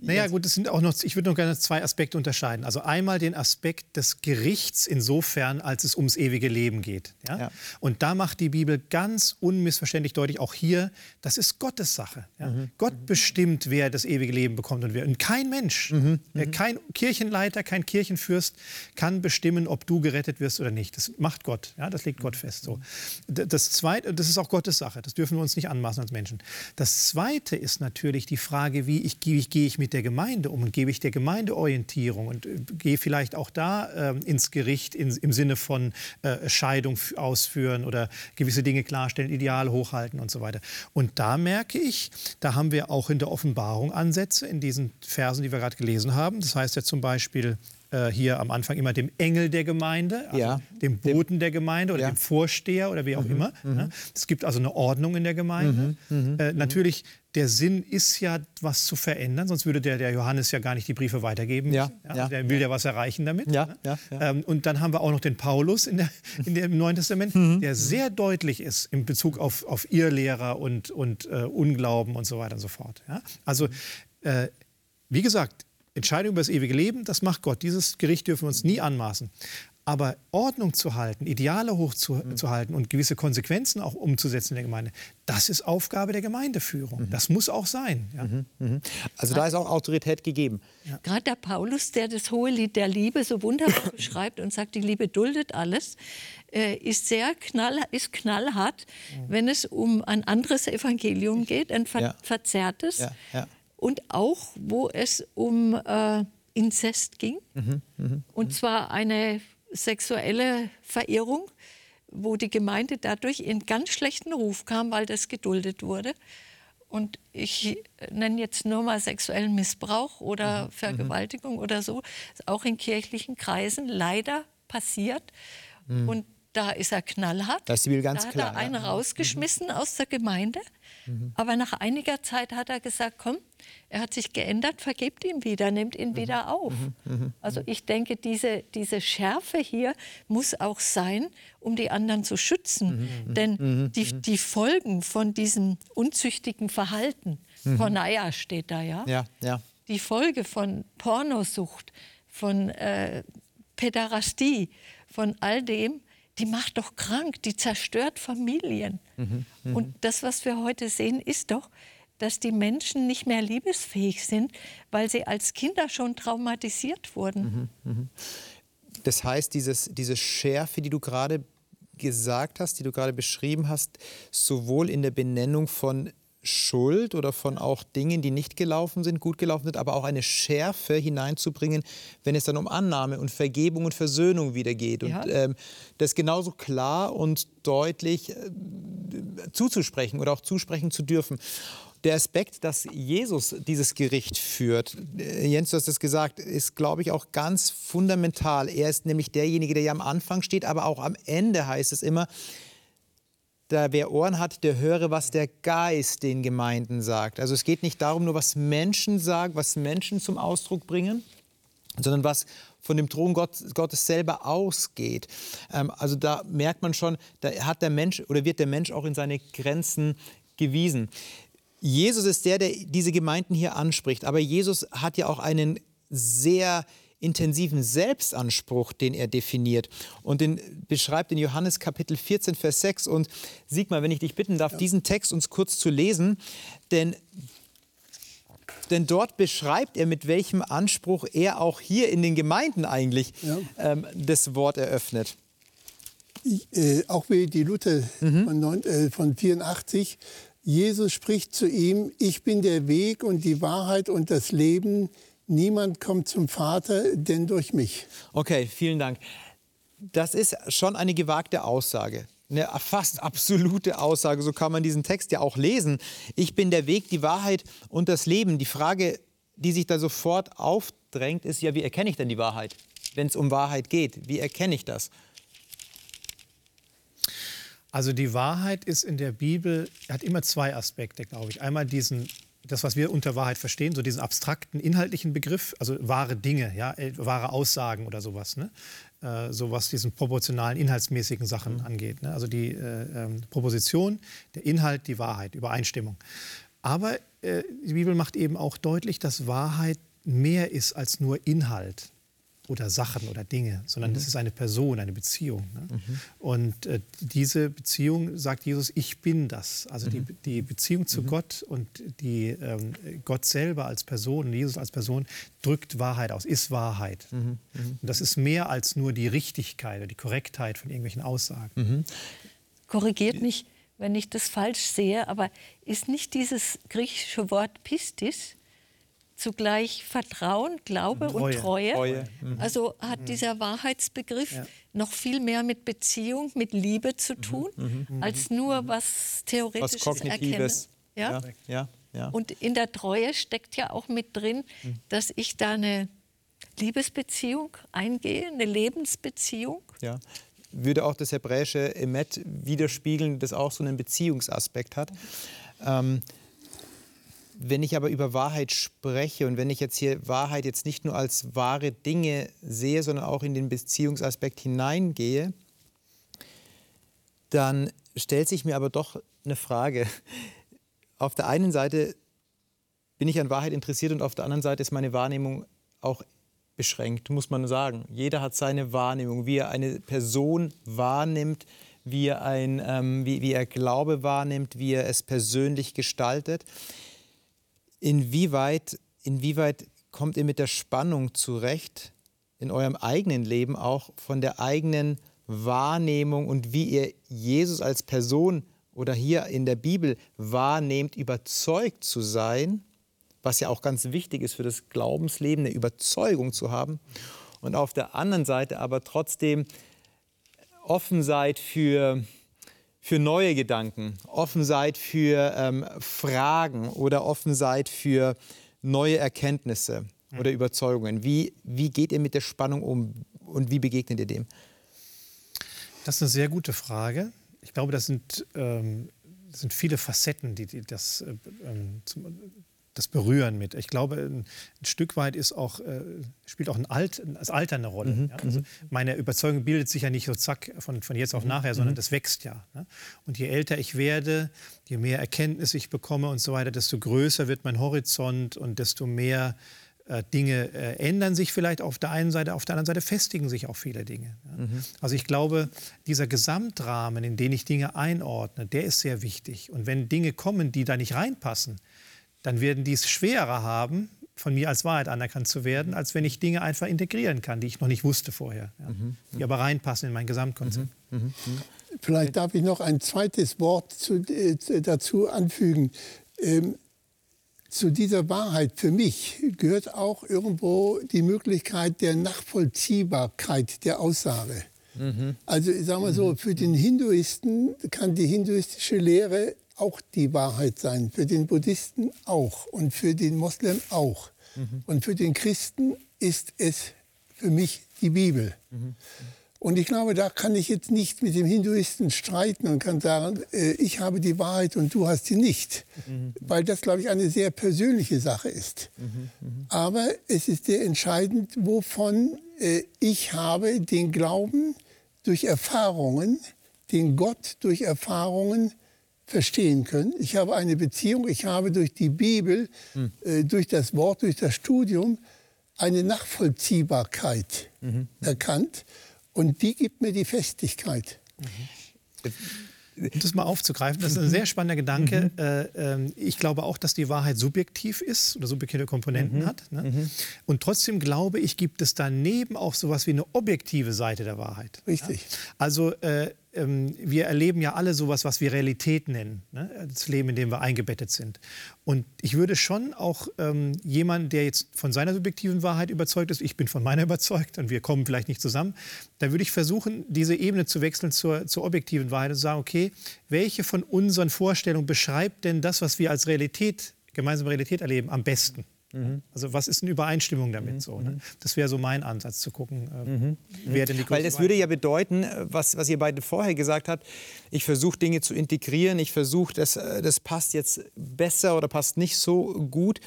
Naja, gut, es sind auch noch, ich würde noch gerne zwei Aspekte unterscheiden. Also einmal den Aspekt des Gerichts insofern, als es ums ewige Leben geht. Ja? ja. Und da macht die Bibel ganz unmissverständlich deutlich, auch hier, das ist Gottes Sache. Ja? Mhm. Gott bestimmt, wer das ewige Leben bekommt und wer. Und kein Mensch, mhm. mhm. kein Kirchenleiter, kein Kirchenfürst kann bestimmen, ob du gerettet wirst oder nicht. Das macht Gott. Ja? Das legt Gott fest. So. Das Zweite, das ist auch Gottes Sache. Das dürfen wir uns nicht anmaßen als Menschen. Das Zweite ist natürlich, natürlich die Frage, wie, ich, wie gehe ich mit der Gemeinde um und gebe ich der Gemeinde Orientierung und äh, gehe vielleicht auch da äh, ins Gericht in, im Sinne von äh, Scheidung ausführen oder gewisse Dinge klarstellen, Ideale hochhalten und so weiter. Und da merke ich, da haben wir auch in der Offenbarung Ansätze in diesen Versen, die wir gerade gelesen haben. Das heißt ja zum Beispiel äh, hier am Anfang immer dem Engel der Gemeinde, also ja. dem Boten der Gemeinde oder ja. dem Vorsteher oder wie auch mhm. immer. Mhm. Es gibt also eine Ordnung in der Gemeinde. Mhm. mhm. Äh, natürlich, der Sinn ist ja, was zu verändern, sonst würde der, der Johannes ja gar nicht die Briefe weitergeben. Ja. ja. Der will ja was erreichen damit. Ja. Ne? Ja. Ähm, und dann haben wir auch noch den Paulus in der, in der, im Neuen Testament, mhm. der sehr deutlich ist in Bezug auf, auf Irrlehrer und, und äh, Unglauben und so weiter und so fort. Also, äh, wie gesagt, Entscheidung über das ewige Leben, das macht Gott. Dieses Gericht dürfen wir uns nie anmaßen. Aber Ordnung zu halten, Ideale hochzuhalten mhm. und gewisse Konsequenzen auch umzusetzen in der Gemeinde, das ist Aufgabe der Gemeindeführung. Mhm. Das muss auch sein. Ja. Mhm. mhm. Also da ist auch Autorität gegeben. Ja. Gerade der Paulus, der das hohe Lied der Liebe so wunderbar beschreibt und sagt, die Liebe duldet alles, äh, ist sehr knall, ist knallhart, mhm. wenn es um ein anderes Evangelium geht, ein ver ja. verzerrtes. Und auch, wo es um äh, Inzest ging. Mhm, mh, und zwar eine sexuelle Verirrung, wo die Gemeinde dadurch in ganz schlechten Ruf kam, weil das geduldet wurde. Und ich nenne jetzt nur mal sexuellen Missbrauch oder mhm. Vergewaltigung mhm. oder so, ist auch in kirchlichen Kreisen leider passiert. Mhm. Und da ist er knallhart. Das Bibel ganz da hat klar. er einen ja. rausgeschmissen aus der Gemeinde. Mhm. Aber nach einiger Zeit hat er gesagt, komm, er hat sich geändert, vergebt ihm wieder, nimmt ihn mhm. wieder auf. Mhm. mhm. Also ich denke, diese, diese Schärfe hier muss auch sein, um die anderen zu schützen. Mhm. Denn mhm. die, die Folgen von diesem unzüchtigen Verhalten, mhm. Porneia steht da, ja? Ja, ja. Die Folge von Pornosucht, von äh, Päderastie, von all dem, die macht doch krank, die zerstört Familien. Mhm, Und das, was wir heute sehen, ist doch, dass die Menschen nicht mehr liebesfähig sind, weil sie als Kinder schon traumatisiert wurden. Mhm, mh. Das heißt, dieses, diese Schärfe, die du gerade gesagt hast, die du gerade beschrieben hast, sowohl in der Benennung von Schuld oder von auch Dingen, die nicht gelaufen sind, gut gelaufen sind, aber auch eine Schärfe hineinzubringen, wenn es dann um Annahme und Vergebung und Versöhnung wieder geht. Ja. Und ähm, das genauso klar und deutlich äh, zuzusprechen oder auch zusprechen zu dürfen der Aspekt, dass Jesus dieses Gericht führt, äh, Jens, du hast es gesagt, ist, glaube ich, auch ganz fundamental. Er ist nämlich derjenige, der ja am Anfang steht, aber auch am Ende heißt es immer, da wer Ohren hat, der höre, was der Geist den Gemeinden sagt. Also es geht nicht darum, nur was Menschen sagen, was Menschen zum Ausdruck bringen, sondern was von dem Thron Gottes selber ausgeht. Ähm, also da merkt man schon, da hat der Mensch oder wird der Mensch auch in seine Grenzen gewiesen. Jesus ist der, der diese Gemeinden hier anspricht. Aber Jesus hat ja auch einen sehr intensiven Selbstanspruch, den er definiert. Und den beschreibt in Johannes Kapitel 14, Vers 6. Und Sigmar, wenn ich dich bitten darf, ja. diesen Text uns kurz zu lesen, denn, denn dort beschreibt er, mit welchem Anspruch er auch hier in den Gemeinden eigentlich ja. ähm, das Wort eröffnet. Ich, äh, auch wie die Luther mhm. von, neun, äh, von 84 Jesus spricht zu ihm, ich bin der Weg und die Wahrheit und das Leben. Niemand kommt zum Vater, denn durch mich. Okay, vielen Dank. Das ist schon eine gewagte Aussage. Eine fast absolute Aussage, so kann man diesen Text ja auch lesen. Ich bin der Weg, die Wahrheit und das Leben. Die Frage, die sich da sofort aufdrängt, ist ja, wie erkenne ich denn die Wahrheit, wenn es um Wahrheit geht? Wie erkenne ich das? Also die Wahrheit ist in der Bibel, hat immer zwei Aspekte, glaube ich. Einmal diesen, das, was wir unter Wahrheit verstehen, so diesen abstrakten, inhaltlichen Begriff, also wahre Dinge, ja, äh, wahre Aussagen oder sowas. Ne? Äh, so was diesen proportionalen, inhaltsmäßigen Sachen mhm. angeht. Ne? Also die äh, ähm, Proposition, der Inhalt, die Wahrheit, Übereinstimmung. Aber äh, die Bibel macht eben auch deutlich, dass Wahrheit mehr ist als nur Inhalt oder Sachen oder Dinge, sondern mhm. es ist eine Person, eine Beziehung. Ne? Mhm. Und äh, diese Beziehung sagt Jesus, ich bin das. Also mhm. die, die Beziehung zu mhm. Gott und die ähm, Gott selber als Person, Jesus als Person, drückt Wahrheit aus, ist Wahrheit. Mhm. Mhm. Und das ist mehr als nur die Richtigkeit oder die Korrektheit von irgendwelchen Aussagen. Korrigiert mich, wenn ich das falsch sehe, aber ist nicht dieses griechische Wort Pistis, zugleich Vertrauen, Glaube Treue. und Treue. Treue. Mhm. Also hat mhm. dieser Wahrheitsbegriff ja. noch viel mehr mit Beziehung, mit Liebe zu mhm. tun, mhm. mhm. als nur mhm. was Theoretisches was Erkennen. Ja? Ja, ja? Und in der Treue steckt ja auch mit drin, dass ich da eine Liebesbeziehung eingehe, eine Lebensbeziehung. Ja. Würde auch das hebräische Emet widerspiegeln, das auch so einen Beziehungsaspekt hat. Ähm, wenn ich aber über Wahrheit spreche und wenn ich jetzt hier Wahrheit jetzt nicht nur als wahre Dinge sehe, sondern auch in den Beziehungsaspekt hineingehe, dann stellt sich mir aber doch eine Frage. Auf der einen Seite bin ich an Wahrheit interessiert und auf der anderen Seite ist meine Wahrnehmung auch beschränkt, muss man sagen. Jeder hat seine Wahrnehmung, wie er eine Person wahrnimmt, wie er, ein, ähm, wie, wie er Glaube wahrnimmt, wie er es persönlich gestaltet. Inwieweit, inwieweit kommt ihr mit der Spannung zurecht, in eurem eigenen Leben auch von der eigenen Wahrnehmung und wie ihr Jesus als Person oder hier in der Bibel wahrnehmt, überzeugt zu sein, was ja auch ganz wichtig ist für das Glaubensleben, eine Überzeugung zu haben. Und auf der anderen Seite aber trotzdem offen seid für, für neue Gedanken, offen seid für ähm, Fragen oder offen seid für neue Erkenntnisse oder Überzeugungen. Wie, wie geht ihr mit der Spannung um und wie begegnet ihr dem? Das ist eine sehr gute Frage. Ich glaube, das sind, ähm, das sind viele Facetten, die, die das, äh, ähm, zum, das berühren mit. Ich glaube, ein, ein Stück weit ist auch, äh, spielt auch ein Alt, das Alter eine Rolle. Mhm, ja? also meine Überzeugung bildet sich ja nicht so zack von, von jetzt auf Mhm, nachher, sondern das wächst ja. Ne? Und je älter ich werde, je mehr Erkenntnis ich bekomme und so weiter, desto größer wird mein Horizont und desto mehr äh, Dinge äh, ändern sich vielleicht auf der einen Seite, auf der anderen Seite festigen sich auch viele Dinge. Ja? Also ich glaube, dieser Gesamtrahmen, in den ich Dinge einordne, der ist sehr wichtig. Und wenn Dinge kommen, die da nicht reinpassen, dann werden die es schwerer haben, von mir als Wahrheit anerkannt zu werden, als wenn ich Dinge einfach integrieren kann, die ich noch nicht wusste vorher, ja? die aber reinpassen in mein Gesamtkonzept. Vielleicht darf ich noch ein zweites Wort zu, äh, dazu anfügen. Ähm, zu dieser Wahrheit für mich gehört auch irgendwo die Möglichkeit der Nachvollziehbarkeit der Aussage. Also ich sage mal so, für den Hinduisten kann die hinduistische Lehre auch die Wahrheit sein, für den Buddhisten auch und für den Moslem auch. Und für den Christen ist es für mich die Bibel. Und ich glaube, da kann ich jetzt nicht mit dem Hinduisten streiten und kann sagen, äh, ich habe die Wahrheit und du hast sie nicht. Weil das, glaube ich, eine sehr persönliche Sache ist. Aber es ist sehr entscheidend, wovon äh, ich habe den Glauben durch Erfahrungen, den Gott durch Erfahrungen verstehen können. Ich habe eine Beziehung, ich habe durch die Bibel, äh, durch das Wort, durch das Studium eine Nachvollziehbarkeit erkannt. Und die gibt mir die Festigkeit. Um das mal aufzugreifen, das ist ein sehr spannender Gedanke. Äh, ähm, ich glaube auch, dass die Wahrheit subjektiv ist oder subjektive Komponenten hat. Ne? Und trotzdem glaube ich, gibt es daneben auch sowas wie eine objektive Seite der Wahrheit. Richtig. Also äh, ähm, wir erleben ja alle sowas, was wir Realität nennen, ne? das Leben, in dem wir eingebettet sind. Und ich würde schon auch ähm, jemand, der jetzt von seiner subjektiven Wahrheit überzeugt ist, ich bin von meiner überzeugt und wir kommen vielleicht nicht zusammen, da würde ich versuchen, diese Ebene zu wechseln zur, zur objektiven Wahrheit und zu sagen, okay, welche von unseren Vorstellungen beschreibt denn das, was wir als Realität, gemeinsame Realität erleben, am besten? Also was ist in Übereinstimmung damit so? Ne? Das wäre so mein Ansatz zu gucken, äh, wer denn die Weil das würde ja bedeuten, äh, was, was ihr beide vorher gesagt habt, ich versuche Dinge zu integrieren, ich versuche, das, äh, das passt jetzt besser oder passt nicht so gut.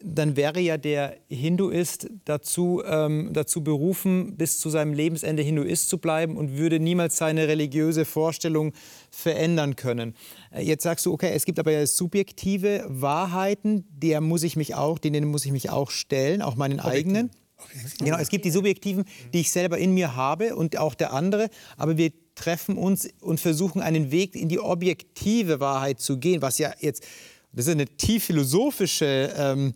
Dann wäre ja der Hinduist dazu, ähm, dazu berufen, bis zu seinem Lebensende Hinduist zu bleiben und würde niemals seine religiöse Vorstellung verändern können. Äh, Jetzt sagst du, okay, es gibt aber ja subjektive Wahrheiten, der muss ich mich auch, denen muss ich mich auch stellen, auch meinen eigenen. Genau, es gibt die subjektiven, die ich selber in mir habe und auch der andere, aber wir treffen uns und versuchen einen Weg in die objektive Wahrheit zu gehen, was ja jetzt, das ist eine tief philosophische ähm,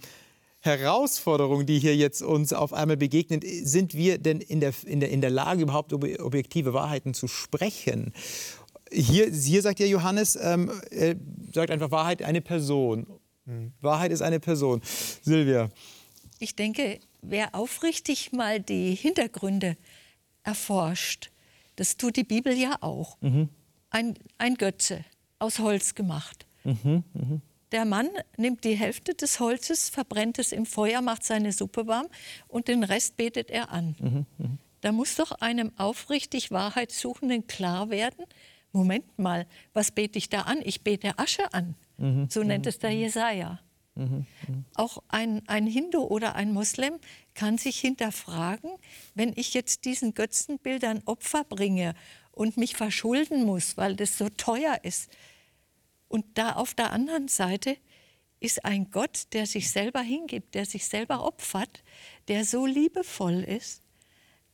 Herausforderung, die hier jetzt uns auf einmal begegnet. Sind wir denn in der, in der, in der Lage, überhaupt ob- objektive Wahrheiten zu sprechen? Hier, hier sagt ja Johannes, ähm, er sagt einfach Wahrheit eine Person. Wahrheit ist eine Person. Silvia. Ich denke, wer aufrichtig mal die Hintergründe erforscht, das tut die Bibel ja auch. Ein, ein Götze aus Holz gemacht. Der Mann nimmt die Hälfte des Holzes, verbrennt es im Feuer, macht seine Suppe warm und den Rest betet er an. Da muss doch einem aufrichtig Wahrheitssuchenden klar werden, Moment mal, was bete ich da an? Ich bete Asche an. So nennt es der Jesaja. Auch ein, ein Hindu oder ein Moslem kann sich hinterfragen, wenn ich jetzt diesen Götzenbildern Opfer bringe und mich verschulden muss, weil das so teuer ist. Und da auf der anderen Seite ist ein Gott, der sich selber hingibt, der sich selber opfert, der so liebevoll ist,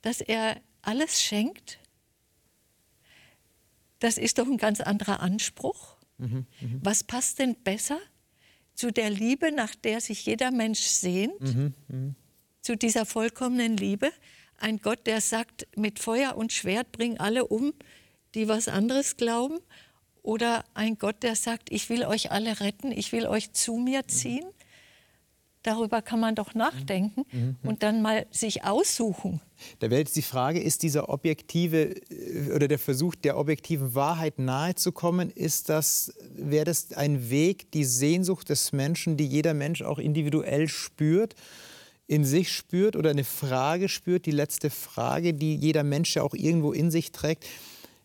dass er alles schenkt. Das ist doch ein ganz anderer Anspruch. Mhm, mh. Was passt denn besser zu der Liebe, nach der sich jeder Mensch sehnt? Mhm, mh. Zu dieser vollkommenen Liebe? Ein Gott, der sagt, mit Feuer und Schwert bring alle um, die was anderes glauben? Oder ein Gott, der sagt, ich will euch alle retten, ich will euch zu mir ziehen? Darüber kann man doch nachdenken mhm. und dann mal sich aussuchen. Da wäre jetzt die Frage, ist dieser objektive äh, oder der Versuch der objektiven Wahrheit nahezukommen, ist das, wäre das ein Weg, die Sehnsucht des Menschen, die jeder Mensch auch individuell spürt, in sich spürt oder eine Frage spürt, die letzte Frage, die jeder Mensch ja auch irgendwo in sich trägt,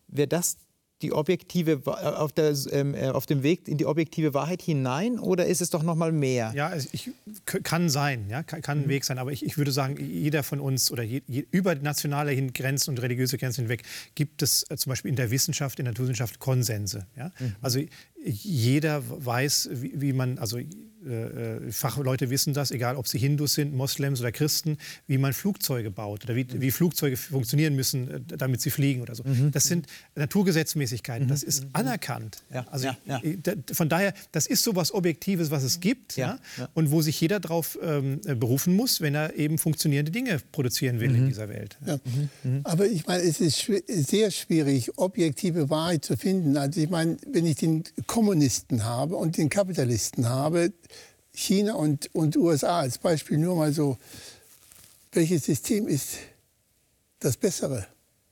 wäre das die objektive äh, auf, der, ähm, äh, auf dem Weg in die objektive Wahrheit hinein oder ist es doch noch mal mehr? Ja, also ich, kann sein, ja, kann, kann ein mhm. Weg sein, aber ich, ich, würde sagen, jeder von uns oder je, je, über nationale Grenzen und religiöse Grenzen hinweg gibt es äh, zum Beispiel in der Wissenschaft, in der Naturwissenschaft Konsense. Ja? Mhm. Also jeder weiß, wie, wie man, also äh, äh, Fachleute wissen das, egal ob sie Hindus sind, Moslems oder Christen, wie man Flugzeuge baut oder wie, wie Flugzeuge funktionieren müssen, äh, damit sie fliegen oder so. Mhm. Das sind Naturgesetzmäßigkeiten, das ist mhm. anerkannt. Ja. Also ja, ja. von daher, das ist so was Objektives, was es gibt ja, und wo sich jeder darauf ähm, berufen muss, wenn er eben funktionierende Dinge produzieren will mhm. in dieser Welt. Mhm. Mhm. Aber ich meine, es ist schw sehr schwierig, objektive Wahrheit zu finden. Also ich meine, wenn ich den Kommunisten habe und den Kapitalisten habe, China und, und USA als Beispiel nur mal so, welches System ist das bessere?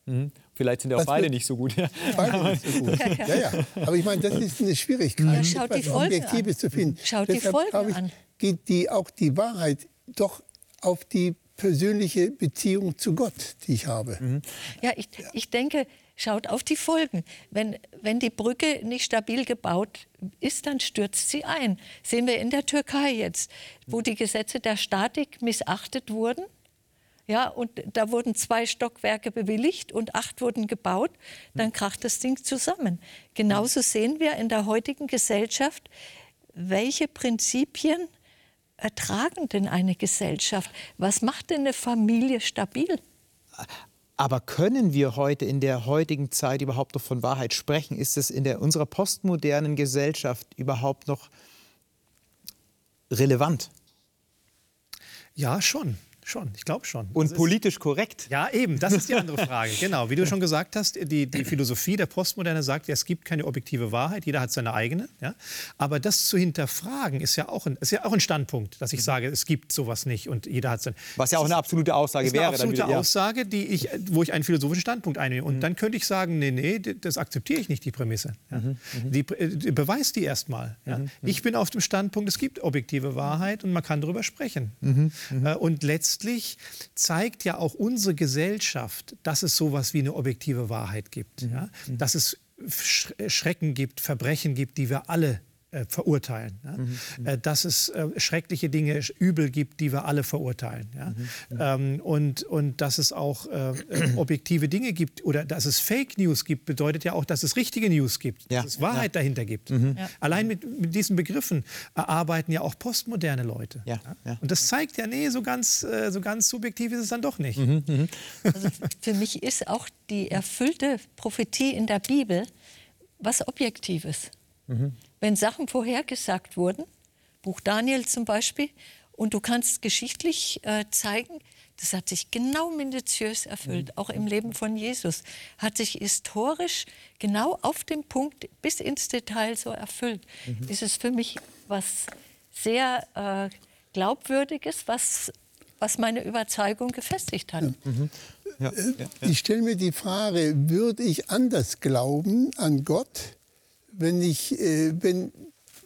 Mhm. Vielleicht sind ja auch beide nicht so gut. Beide nicht so gut. Ja, ja. Aber ich meine, das ist eine Schwierigkeit, ja, schaut die Folgen Objektives an. zu finden. Schaut Deshalb, die Folgen ich, an. geht die, auch die Wahrheit doch auf die persönliche Beziehung zu Gott, die ich habe. Mhm. Ja, ich, ich denke, Schaut auf die Folgen. Wenn, wenn die Brücke nicht stabil gebaut ist, dann stürzt sie ein. Sehen wir in der Türkei jetzt, wo die Gesetze der Statik missachtet wurden. Ja, und da wurden zwei Stockwerke bewilligt und acht wurden gebaut. Dann kracht das Ding zusammen. Genauso sehen wir in der heutigen Gesellschaft, welche Prinzipien ertragen denn eine Gesellschaft? Was macht denn eine Familie stabil? Aber können wir heute in der heutigen Zeit überhaupt noch von Wahrheit sprechen? Ist es in der, unserer postmodernen Gesellschaft überhaupt noch relevant? Ja, schon. Schon, ich glaube schon. Und das politisch korrekt. Ja, eben, das ist die andere Frage. genau, wie du schon gesagt hast, die, die Philosophie der Postmoderne sagt, ja, es gibt keine objektive Wahrheit, jeder hat seine eigene. Ja? Aber das zu hinterfragen ist ja, auch ein, ist ja auch ein Standpunkt, dass ich sage, es gibt sowas nicht und jeder hat sein. Was ja auch eine absolute Aussage ist wäre. Eine absolute wieder, ja. Aussage, die ich, wo ich einen philosophischen Standpunkt einnehme. Und mhm. dann könnte ich sagen, nee, nee, das akzeptiere ich nicht, die Prämisse. Ja? Mhm. mhm. Die, die, beweist die erstmal. Ja? Mhm. Ich bin auf dem Standpunkt, es gibt objektive Wahrheit und man kann darüber sprechen. Mhm. mhm. Letztlich zeigt ja auch unsere Gesellschaft, dass es sowas wie eine objektive Wahrheit gibt. Mhm. Ja? Mhm. Dass es Schrecken gibt, Verbrechen gibt, die wir alle äh, verurteilen. Ja? Mhm, mhm. äh, dass es äh, schreckliche Dinge, Übel gibt, die wir alle verurteilen. Ja? Mhm, mhm. ähm, und, und dass es auch äh, äh, objektive Dinge gibt oder dass es Fake News gibt, bedeutet ja auch, dass es richtige News gibt, ja. dass es Wahrheit ja. dahinter gibt. Mhm. Allein mit, mit, diesen Begriffen arbeiten ja auch postmoderne Leute. Und das zeigt ja, nee, so ganz, äh, so ganz subjektiv ist es dann doch nicht. Mhm, also für mich ist auch die erfüllte Prophetie in der Bibel was Objektives. Wenn Sachen vorhergesagt wurden, Buch Daniel zum Beispiel, und du kannst geschichtlich äh, zeigen, das hat sich genau minutiös erfüllt, mhm. auch im Leben von Jesus, hat sich historisch genau auf dem Punkt bis ins Detail so erfüllt. Mhm. Ist es für mich was sehr äh, Glaubwürdiges, was, was meine Überzeugung gefestigt hat. Mhm. Ja, ja, ja. Ich stelle mir die Frage, würde ich anders glauben an Gott, wenn, ich, äh, wenn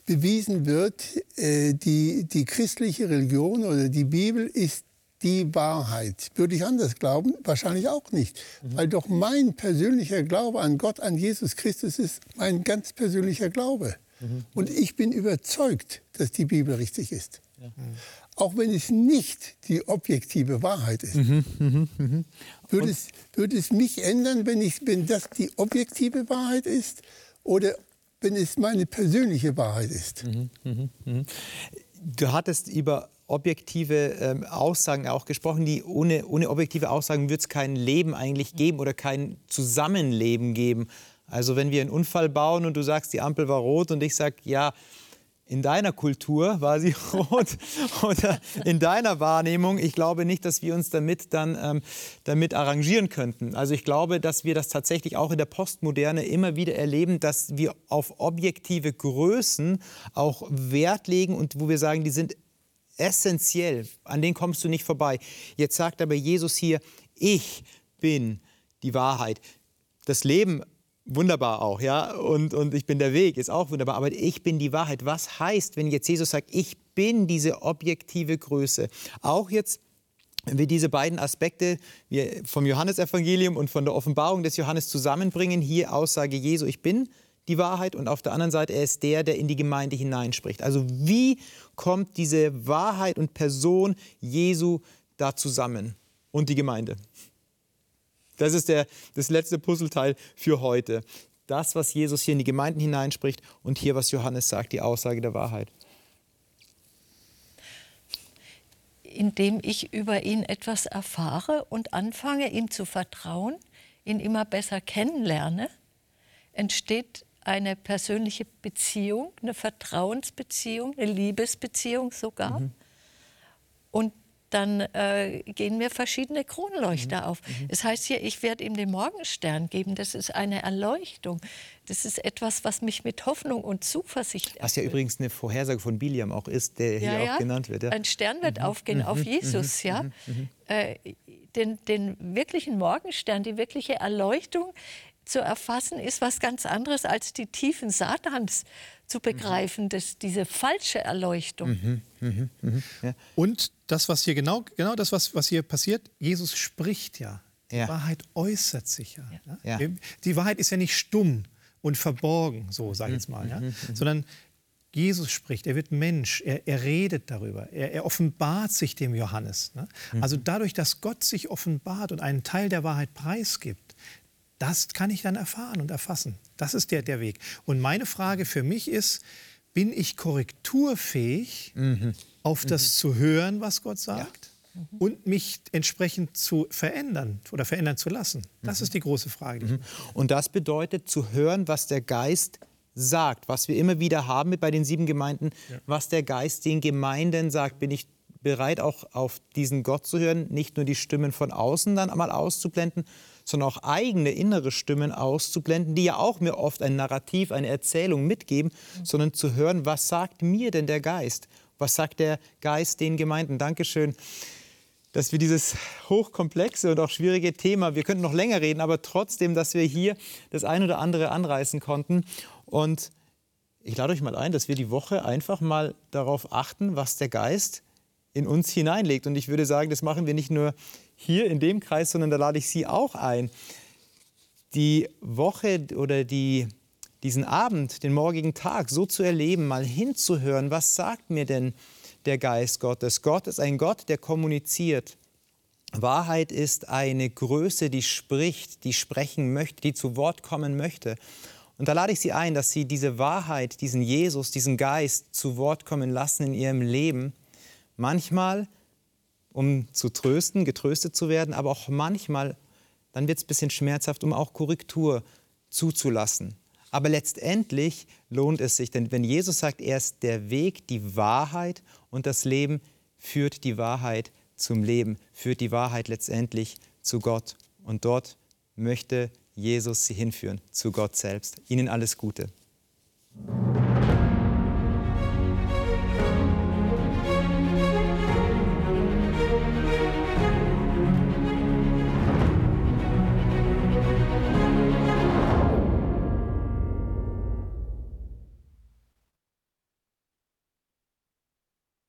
bewiesen wird, äh, die, die christliche Religion oder die Bibel ist die Wahrheit. Würde ich anders glauben? Wahrscheinlich auch nicht. Mhm. Weil doch mein persönlicher Glaube an Gott, an Jesus Christus ist mein ganz persönlicher Glaube. Mhm. Und ich bin überzeugt, dass die Bibel richtig ist. Ja. Auch wenn es nicht die objektive Wahrheit ist. Mhm, mh, mh. Würde, es, würde es mich ändern, wenn, ich, wenn das die objektive Wahrheit ist? Oder wenn es meine persönliche Wahrheit ist. Du hattest über objektive ähm, Aussagen auch gesprochen. Die ohne, ohne objektive Aussagen wird es kein Leben eigentlich geben oder kein Zusammenleben geben. Also wenn wir einen Unfall bauen und du sagst, die Ampel war rot und ich sage, ja, in deiner Kultur war sie rot oder in deiner Wahrnehmung. Ich glaube nicht, dass wir uns damit dann ähm, damit arrangieren könnten. Also ich glaube, dass wir das tatsächlich auch in der Postmoderne immer wieder erleben, dass wir auf objektive Größen auch Wert legen und wo wir sagen, die sind essentiell, an denen kommst du nicht vorbei. Jetzt sagt aber Jesus hier, ich bin die Wahrheit. Das Leben wunderbar auch, ja, und, und ich bin der Weg, ist auch wunderbar, aber ich bin die Wahrheit. Was heißt, wenn jetzt Jesus sagt, ich bin diese objektive Größe? Auch jetzt wenn wir diese beiden Aspekte vom Johannesevangelium und von der Offenbarung des Johannes zusammenbringen, hier Aussage Jesu, ich bin die Wahrheit und auf der anderen Seite, er ist der, der in die Gemeinde hineinspricht. Also wie kommt diese Wahrheit und Person Jesu da zusammen und die Gemeinde? Das ist der, das letzte Puzzleteil für heute. Das, was Jesus hier in die Gemeinden hineinspricht und hier, was Johannes sagt, die Aussage der Wahrheit. Indem ich über ihn etwas erfahre und anfange, ihm zu vertrauen, ihn immer besser kennenlerne, entsteht eine persönliche Beziehung, eine Vertrauensbeziehung, eine Liebesbeziehung sogar. Mhm. Und dann äh, gehen mir verschiedene Kronleuchter mhm. auf. Mhm. Es heißt hier, ich werde ihm den Morgenstern geben. Das ist eine Erleuchtung. Das ist etwas, was mich mit Hoffnung und Zuversicht erfüllt. Was ja übrigens eine Vorhersage von Biliam auch ist, der hier ja, auch genannt wird. Ja. Ein Stern wird mhm. aufgehen auf mhm. Jesus, mhm. ja. Mhm. Äh, den, den wirklichen Morgenstern, die wirkliche Erleuchtung zu erfassen, ist was ganz anderes als die Tiefen Satans zu begreifen, mhm. dass diese falsche Erleuchtung. Mhm, mh, mh, ja. Und das, was hier genau, genau das, was, was hier passiert, Jesus spricht ja. Die ja. Wahrheit äußert sich ja. ja. ja. Die Wahrheit ist ja nicht stumm und verborgen, so sage ich jetzt mal, ja? Mhm, sondern Jesus spricht, er wird Mensch, er, er redet darüber, er, er, offenbart sich dem Johannes. Ne? Also dadurch, dass Gott sich offenbart und einen Teil der Wahrheit preisgibt, das kann ich dann erfahren und erfassen. Das ist der, der Weg. Und meine Frage für mich ist, bin ich korrekturfähig, mhm. auf das mhm. zu hören, was Gott sagt? Ja. Mhm. Und mich entsprechend zu verändern oder verändern zu lassen. Das mhm. ist die große Frage. Mhm. Und das bedeutet zu hören, was der Geist sagt, was wir immer wieder haben bei den sieben Gemeinden, ja. was der Geist den Gemeinden sagt. Bin ich bereit, auch auf diesen Gott zu hören, nicht nur die Stimmen von außen dann einmal auszublenden, sondern auch eigene innere Stimmen auszublenden, die ja auch mir oft ein Narrativ, eine Erzählung mitgeben, sondern zu hören, was sagt mir denn der Geist? Was sagt der Geist den Gemeinden? Dankeschön, dass wir dieses hochkomplexe und auch schwierige Thema, wir könnten noch länger reden, aber trotzdem, dass wir hier das ein oder andere anreißen konnten. Und ich lade euch mal ein, dass wir die Woche einfach mal darauf achten, was der Geist in uns hineinlegt. Und ich würde sagen, das machen wir nicht nur hier in dem Kreis, sondern da lade ich Sie auch ein, die Woche oder die, diesen Abend, den morgigen Tag so zu erleben, mal hinzuhören, was sagt mir denn der Geist Gottes? Gott ist ein Gott, der kommuniziert. Wahrheit ist eine Größe, die spricht, die sprechen möchte, die zu Wort kommen möchte. Und da lade ich Sie ein, dass Sie diese Wahrheit, diesen Jesus, diesen Geist zu Wort kommen lassen in Ihrem Leben. Manchmal um zu trösten, getröstet zu werden, aber auch manchmal, dann wird es ein bisschen schmerzhaft, um auch Korrektur zuzulassen. Aber letztendlich lohnt es sich, denn wenn Jesus sagt, er ist der Weg, die Wahrheit und das Leben, führt die Wahrheit zum Leben, führt die Wahrheit letztendlich zu Gott. Und dort möchte Jesus sie hinführen, zu Gott selbst. Ihnen alles Gute.